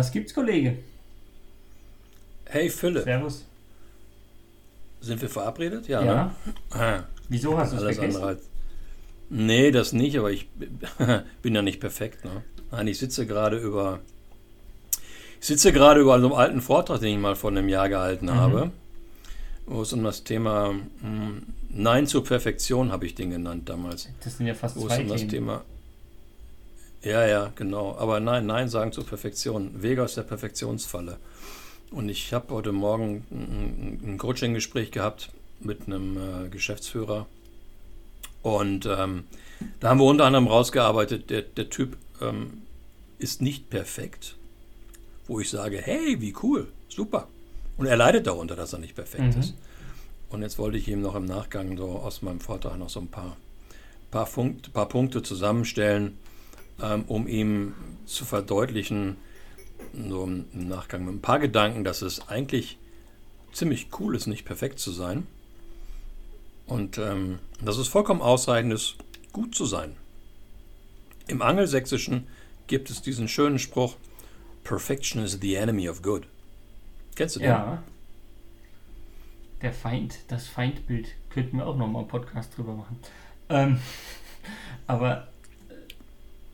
Was gibt's, Kollege? Hey Philipp. Servus. Sind wir verabredet? Ja. Ja. Ne? Ah, Wieso hast du es alles vergessen? andere als. Nee, das nicht, aber ich bin ja nicht perfekt. Ne? Nein, ich sitze gerade über. Ich sitze gerade über so einem alten Vortrag, den ich mal vor einem Jahr gehalten Mhm. habe, wo es um das Thema hm, Nein zur Perfektion, habe ich den genannt damals. Das sind ja fast Wo es zwei um das Themen. Thema. Ja, ja, genau. Aber nein, nein sagen zur Perfektion. Wege aus der Perfektionsfalle. Und ich habe heute Morgen ein, ein Coaching-Gespräch gehabt mit einem äh, Geschäftsführer. Und ähm, da haben wir unter anderem rausgearbeitet, der, der Typ ähm, ist nicht perfekt. Wo ich sage, hey, wie cool, super. Und er leidet darunter, dass er nicht perfekt Mhm. ist. Und jetzt wollte ich ihm noch im Nachgang so aus meinem Vortrag noch so ein paar, paar, Funkt, paar Punkte zusammenstellen, ähm, um ihm zu verdeutlichen, so im Nachgang mit ein paar Gedanken, dass es eigentlich ziemlich cool ist, nicht perfekt zu sein. Und ähm, dass es vollkommen ausreichend ist, gut zu sein. Im Angelsächsischen gibt es diesen schönen Spruch, Perfection is the enemy of good. Kennst du den? Ja. Der Feind, das Feindbild. Könnten wir auch nochmal einen Podcast drüber machen. Ähm, aber,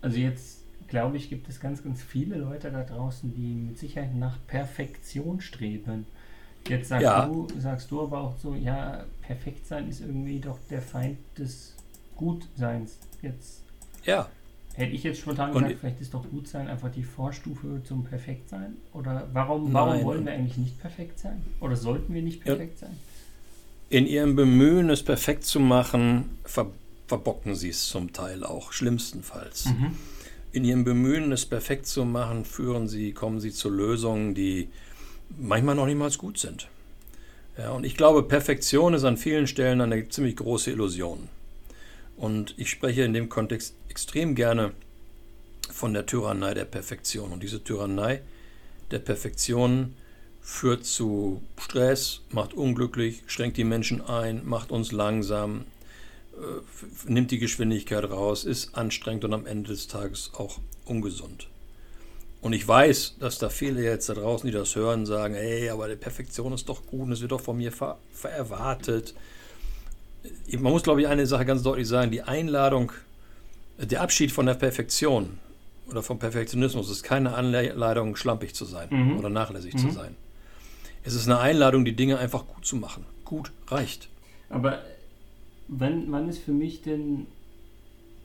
also jetzt glaube ich, gibt es ganz, ganz viele Leute da draußen, die mit Sicherheit nach Perfektion streben. Jetzt sagst, Ja. du, sagst du aber auch so, ja, perfekt sein ist irgendwie doch der Feind des Gutseins. Jetzt Ja, hätte ich jetzt spontan Und- gesagt, vielleicht ist doch Gutsein einfach die Vorstufe zum Perfektsein. Oder warum, warum Nein. wollen wir eigentlich nicht perfekt sein? Oder sollten wir nicht Ja. perfekt sein? in ihrem Bemühen, es perfekt zu machen, ver verbocken sie es zum Teil auch, schlimmstenfalls. Mhm. In ihrem Bemühen, es perfekt zu machen, führen sie, kommen sie zu Lösungen, die manchmal noch niemals gut sind. Ja, und ich glaube, Perfektion ist an vielen Stellen eine ziemlich große Illusion. Und ich spreche in dem Kontext extrem gerne von der Tyrannei der Perfektion. Und diese Tyrannei der Perfektion führt zu Stress, macht unglücklich, schränkt die Menschen ein, macht uns langsam, nimmt die Geschwindigkeit raus, ist anstrengend und am Ende des Tages auch ungesund. Und ich weiß, dass da viele jetzt da draußen, die das hören, sagen, ey, aber die Perfektion ist doch gut und es wird doch von mir ver erwartet. Man muss, glaube ich, eine Sache ganz deutlich sagen, die Einladung, der Abschied von der Perfektion oder vom Perfektionismus ist keine Anleitung, schlampig zu sein Mhm. oder nachlässig Mhm. zu sein. Es ist eine Einladung, die Dinge einfach gut zu machen. Gut reicht. Aber wann, wann ist für mich denn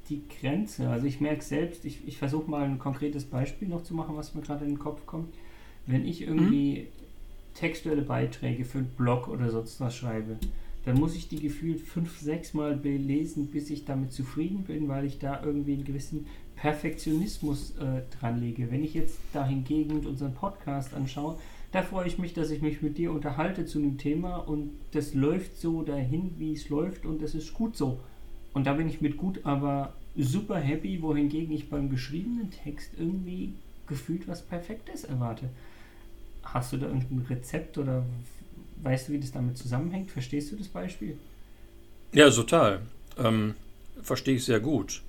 die Grenze? Also ich merke selbst, ich, ich versuche mal ein konkretes Beispiel noch zu machen, was mir gerade in den Kopf kommt. Wenn ich irgendwie textuelle Beiträge für einen Blog oder sonst was schreibe, dann muss ich die gefühlt fünf, sechs Mal belesen, bis ich damit zufrieden bin, weil ich da irgendwie einen gewissen Perfektionismus äh, dran lege. Wenn ich jetzt da hingegen unseren Podcast anschaue, da freue ich mich, dass ich mich mit dir unterhalte zu einem Thema und das läuft so dahin, wie es läuft und das ist gut so. Und da bin ich mit gut, aber super happy, wohingegen ich beim geschriebenen Text irgendwie gefühlt was Perfektes erwarte. Hast du da irgendein Rezept oder weißt du, wie das damit zusammenhängt? Verstehst du das Beispiel? Ja, total. Ähm, verstehe ich sehr gut.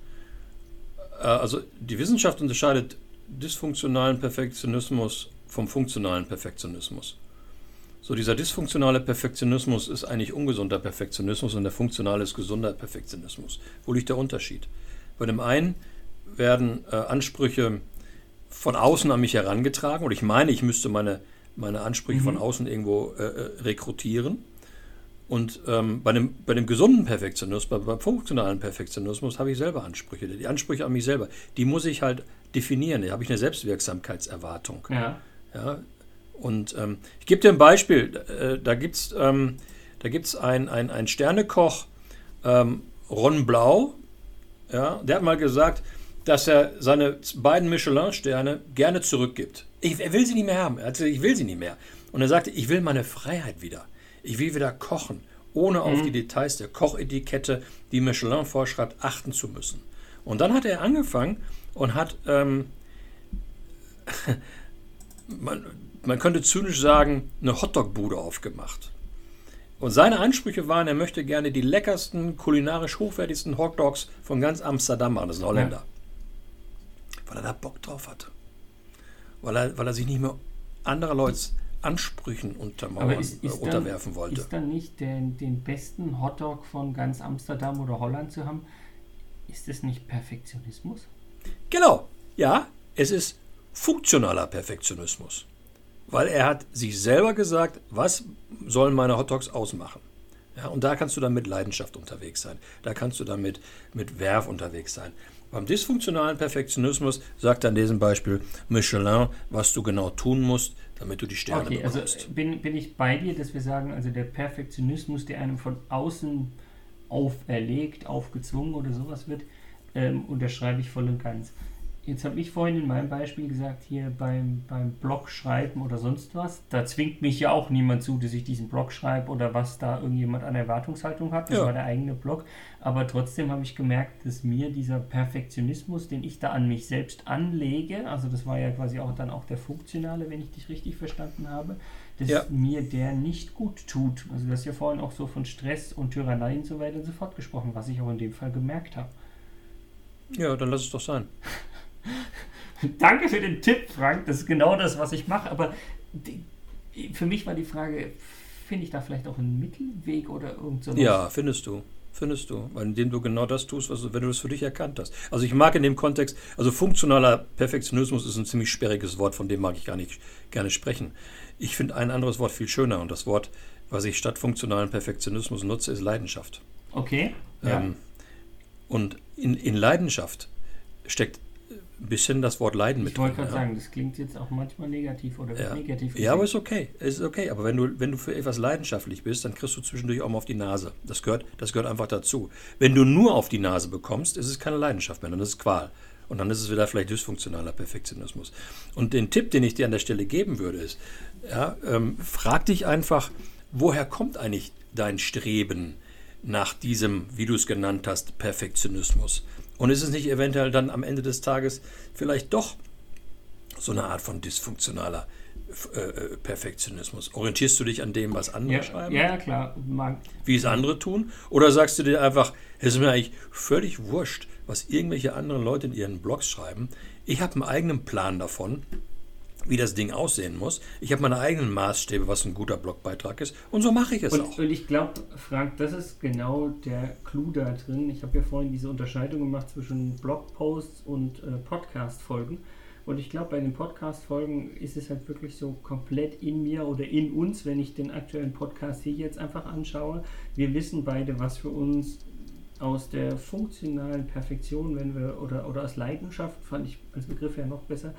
Äh, also die Wissenschaft unterscheidet dysfunktionalen Perfektionismus vom funktionalen Perfektionismus. So, dieser dysfunktionale Perfektionismus ist eigentlich ungesunder Perfektionismus und der funktionale ist gesunder Perfektionismus. Wo liegt der Unterschied? Bei dem einen werden äh, Ansprüche von außen an mich herangetragen und ich meine, ich müsste meine, meine Ansprüche Mhm. von außen irgendwo äh, äh, rekrutieren. Und ähm, bei, dem, bei dem gesunden Perfektionismus, bei, beim funktionalen Perfektionismus habe ich selber Ansprüche. Die Ansprüche an mich selber, die muss ich halt definieren. Da habe ich eine Selbstwirksamkeitserwartung. Ja. Ja? Und ähm, ich gebe dir ein Beispiel. Äh, da gibt es ähm, da gibt's ein, ein, ein Sternekoch, ähm, Ron Blau, ja, der hat mal gesagt, dass er seine beiden Michelin-Sterne gerne zurückgibt. Ich, er will sie nicht mehr haben. Er hat gesagt, ich will sie nicht mehr. Und er sagte, ich will meine Freiheit wieder. Ich will wieder kochen, ohne auf die Details der Kochetikette, die Michelin vorschreibt, achten zu müssen. Und dann hat er angefangen und hat, ähm, man, man könnte zynisch sagen, eine Hotdog-Bude aufgemacht. Und seine Ansprüche waren, er möchte gerne die leckersten, kulinarisch hochwertigsten Hotdogs von ganz Amsterdam machen. Das ist ein Holländer. Weil er da Bock drauf hatte. weil er, weil er sich nicht mehr anderer Leute Ansprüchen untermauern, ist, ist äh, unterwerfen dann, wollte. Ist dann nicht den, den besten Hotdog von ganz Amsterdam oder Holland zu haben, ist das nicht Perfektionismus? Genau, ja, es ist funktionaler Perfektionismus. Weil er hat sich selber gesagt, was sollen meine Hotdogs ausmachen? Ja, und da kannst du dann mit Leidenschaft unterwegs sein. Da kannst du dann mit, mit Werf unterwegs sein. Beim dysfunktionalen Perfektionismus sagt in diesem Beispiel Michelin, was du genau tun musst, damit du die Sterne okay, bekommst. Also bin, bin ich bei dir, dass wir sagen, also der Perfektionismus, der einem von außen auferlegt, aufgezwungen oder sowas wird, ähm, unterschreibe ich voll und ganz. Jetzt habe ich vorhin in meinem Beispiel gesagt, hier beim, beim Blog schreiben oder sonst was, da zwingt mich ja auch niemand zu, dass ich diesen Blog schreibe oder was da irgendjemand an Erwartungshaltung hat. Das Ja. war der eigene Blog. Aber trotzdem habe ich gemerkt, dass mir dieser Perfektionismus, den ich da an mich selbst anlege, also das war ja quasi auch dann auch der funktionale, wenn ich dich richtig verstanden habe, dass Ja. mir der nicht gut tut. Also du hast ja vorhin auch so von Stress und Tyrannei und so weiter und so fort gesprochen, was ich auch in dem Fall gemerkt habe. Ja, dann lass es doch sein. Danke für den Tipp, Frank. Das ist genau das, was ich mache. Aber die, für mich war die Frage, finde ich da vielleicht auch einen Mittelweg oder irgend so Ja, findest du. Findest du, weil indem du genau das tust, was wenn du das für dich erkannt hast. Also ich mag in dem Kontext, also funktionaler Perfektionismus ist ein ziemlich sperriges Wort, von dem mag ich gar nicht gerne sprechen. Ich finde ein anderes Wort viel schöner und das Wort, was ich statt funktionalen Perfektionismus nutze, ist Leidenschaft. Okay. Ja. Ähm, und in, in Leidenschaft steckt bisschen das Wort Leiden mit ich wollte gerade sagen, das klingt jetzt auch manchmal negativ oder Ja. negativ. Ja, aber ist okay. Ist okay. Aber wenn du, wenn du für etwas leidenschaftlich bist, dann kriegst du zwischendurch auch mal auf die Nase. Das gehört, das gehört einfach dazu. Wenn du nur auf die Nase bekommst, ist es keine Leidenschaft mehr, dann ist es Qual. Und dann ist es wieder vielleicht dysfunktionaler Perfektionismus. Und den Tipp, den ich dir an der Stelle geben würde, ist, ja, ähm, frag dich einfach, woher kommt eigentlich dein Streben nach diesem, wie du es genannt hast, Perfektionismus? Und ist es nicht eventuell dann am Ende des Tages vielleicht doch so eine Art von dysfunktionaler äh, äh, Perfektionismus? Orientierst du dich an dem, was andere ja, schreiben, ja, klar. Mag, wie es andere tun? Oder sagst du dir einfach, es ist mir eigentlich völlig wurscht, was irgendwelche anderen Leute in ihren Blogs schreiben? Ich habe einen eigenen Plan davon, wie das Ding aussehen muss. Ich habe meine eigenen Maßstäbe, was ein guter Blogbeitrag ist. Und so mache ich es Und, auch. und ich glaube, Frank, das ist genau der Clou da drin. Ich habe ja vorhin diese Unterscheidung gemacht zwischen Blogposts und äh, Podcast-Folgen. Und ich glaube, bei den Podcast-Folgen ist es halt wirklich so komplett in mir oder in uns, wenn ich den aktuellen Podcast hier jetzt einfach anschaue. Wir wissen beide, was für uns aus der funktionalen Perfektion, wenn wir, oder, oder aus Leidenschaft, fand ich als Begriff ja noch besser,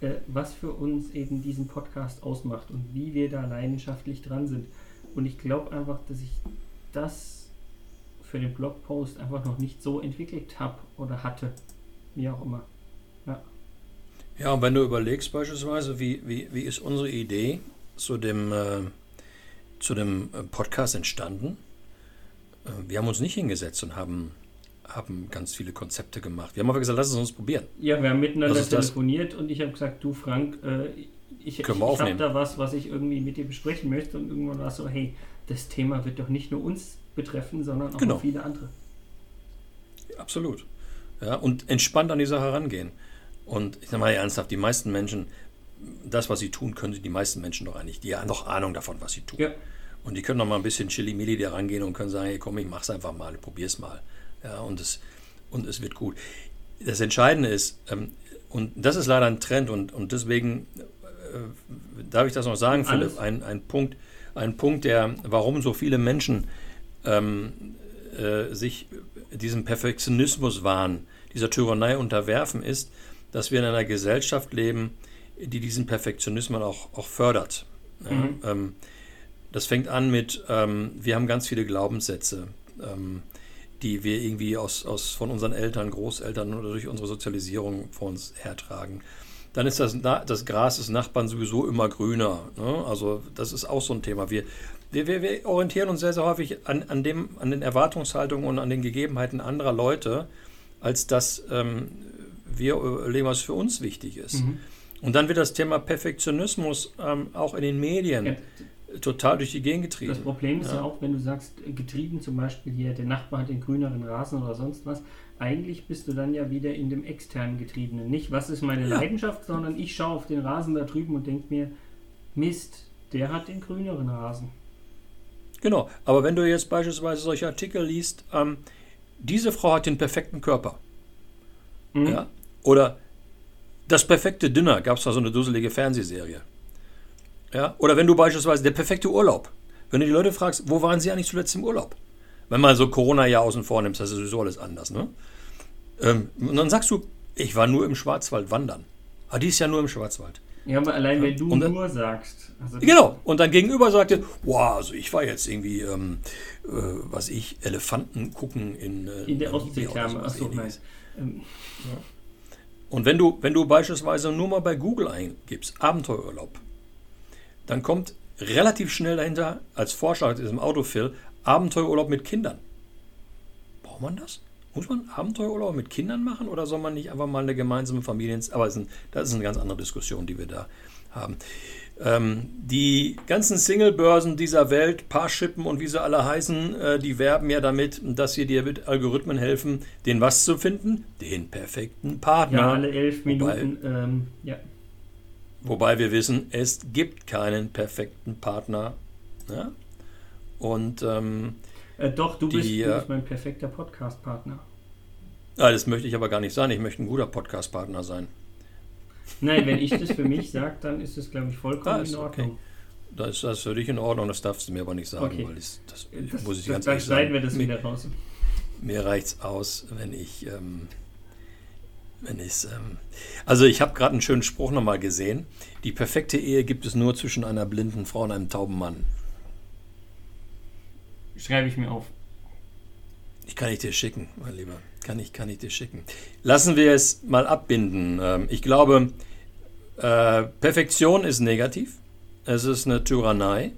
äh, was für uns eben diesen Podcast ausmacht und wie wir da leidenschaftlich dran sind. Und ich glaube einfach, dass ich das für den Blogpost einfach noch nicht so entwickelt habe oder hatte. Wie auch immer. Ja. Ja, und wenn du überlegst beispielsweise, wie, wie, wie ist unsere Idee zu dem, äh, zu dem äh, Podcast entstanden? Äh, wir haben uns nicht hingesetzt und haben, haben ganz viele Konzepte gemacht. Wir haben einfach gesagt, lass es uns probieren. ja, wir haben miteinander telefoniert und ich habe gesagt, du Frank, äh, ich, ich, ich habe da was, was ich irgendwie mit dir besprechen möchte und irgendwann war es so, hey, das Thema wird doch nicht nur uns betreffen, sondern auch Genau. viele andere. Absolut. Ja, und entspannt an die Sache rangehen. Und ich sage mal ernsthaft, die meisten Menschen, das, was sie tun, können die meisten Menschen doch eigentlich, die haben noch Ahnung davon, was sie tun. Ja. Und die können noch mal ein bisschen chili-milli da rangehen und können sagen, hey, komm, ich mach's einfach mal, ich probier's mal. Ja, und es, und es wird gut. Das Entscheidende ist, ähm, und das ist leider ein Trend und, und deswegen äh, darf ich das noch sagen. Philipp, ein, ein Punkt, ein Punkt, der, warum so viele Menschen ähm, äh, sich diesem Perfektionismuswahn, dieser Tyrannei unterwerfen, ist, dass wir in einer Gesellschaft leben, die diesen Perfektionismus auch, auch fördert. Ja, Mhm. ähm, das fängt an mit, ähm, wir haben ganz viele Glaubenssätze, ähm, die wir irgendwie aus, aus, von unseren Eltern, Großeltern oder durch unsere Sozialisierung vor uns hertragen. Dann ist das, das Gras des Nachbarn sowieso immer grüner. Ne? Also das ist auch so ein Thema. Wir, wir, wir, wir orientieren uns sehr, sehr häufig an, an, dem, an den Erwartungshaltungen und an den Gegebenheiten anderer Leute, als dass ähm, wir überlegen, was für uns wichtig ist. Mhm. Und dann wird das Thema Perfektionismus ähm, auch in den Medien Ja, total durch die Gegend getrieben. Das Problem ist ja. ja auch, wenn du sagst, getrieben zum Beispiel hier, der Nachbar hat den grüneren Rasen oder sonst was, eigentlich bist du dann ja wieder in dem externen Getriebenen. Nicht, was ist meine ja. Leidenschaft, sondern ich schaue auf den Rasen da drüben und denke mir, Mist, der hat den grüneren Rasen. Genau, aber wenn du jetzt beispielsweise solche Artikel liest, ähm, diese Frau hat den perfekten Körper. Mhm. Ja? Oder das perfekte Dinner, gab es da so eine dusselige Fernsehserie. Ja? Oder wenn du beispielsweise der perfekte Urlaub. Wenn du die Leute fragst, wo waren sie eigentlich zuletzt im Urlaub? Wenn man so Corona ja außen vor nimmt, das ist sowieso alles anders. Ne? Ähm, und dann sagst du, ich war nur im Schwarzwald wandern. Ah, die ist ja nur im Schwarzwald. Ja, aber allein wenn du dann, nur sagst. Also genau, und dann gegenüber sagte, wow, also ich war jetzt irgendwie, ähm, äh, was ich, Elefanten gucken in, äh, in der Ostseetherme. Achso, nein. Ähm, ja. Und wenn du, wenn du beispielsweise nur mal bei Google eingibst, Abenteuerurlaub, dann kommt relativ schnell dahinter als Vorschlag in diesem Autofill Abenteuerurlaub mit Kindern. Braucht man das? Muss man Abenteuerurlaub mit Kindern machen oder soll man nicht einfach mal eine gemeinsame Familie? Aber das ist eine ganz andere Diskussion, die wir da haben. Ähm, die ganzen Single-Börsen dieser Welt, Parshippen und wie sie alle heißen, äh, die werben ja damit, dass sie dir mit Algorithmen helfen, den was zu finden? Den perfekten Partner. Ja, alle elf Minuten. Wobei, ähm, ja. Wobei wir wissen, es gibt keinen perfekten Partner. Ja? Und ähm, äh, doch, du, die, bist, du bist mein perfekter Podcast-Partner. Ah, das möchte ich aber gar nicht sein. Ich möchte ein guter Podcast-Partner sein. Nein, wenn ich das für mich sage, dann ist das, glaube ich, vollkommen ah, in Ordnung. Okay. Das ist das für dich in Ordnung, das darfst du mir aber nicht sagen, okay. weil ich, das, das, muss ich das, ganz ehrlich sagen. Wir das wieder raus. Mir reicht es aus, wenn ich, ähm, wenn ich ähm, also ich habe gerade einen schönen Spruch nochmal gesehen. Die perfekte Ehe gibt es nur zwischen einer blinden Frau und einem tauben Mann. Schreibe ich mir auf. Ich kann ich dir schicken, mein Lieber. Kann ich, kann ich dir schicken. Lassen wir es mal abbinden. Ähm, ich glaube, äh, Perfektion ist negativ. Es ist eine Tyrannei.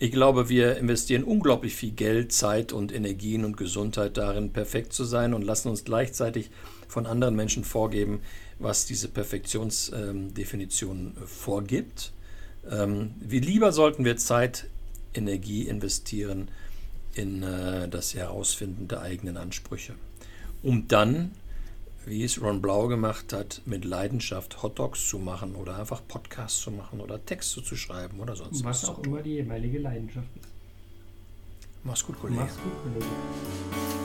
Ich glaube, wir investieren unglaublich viel Geld, Zeit und Energien und Gesundheit darin, perfekt zu sein und lassen uns gleichzeitig von anderen Menschen vorgeben, was diese Perfektionsdefinition ähm, vorgibt. Ähm, wie lieber sollten wir Zeit, Energie investieren in äh, das Herausfinden der eigenen Ansprüche. Um dann, wie es Ron Blau gemacht hat, mit Leidenschaft Hotdogs zu machen oder einfach Podcasts zu machen oder Texte zu schreiben oder sonst was. Was auch immer die jeweilige Leidenschaft ist. Mach's gut, Kollege. Mach's gut, Kollege.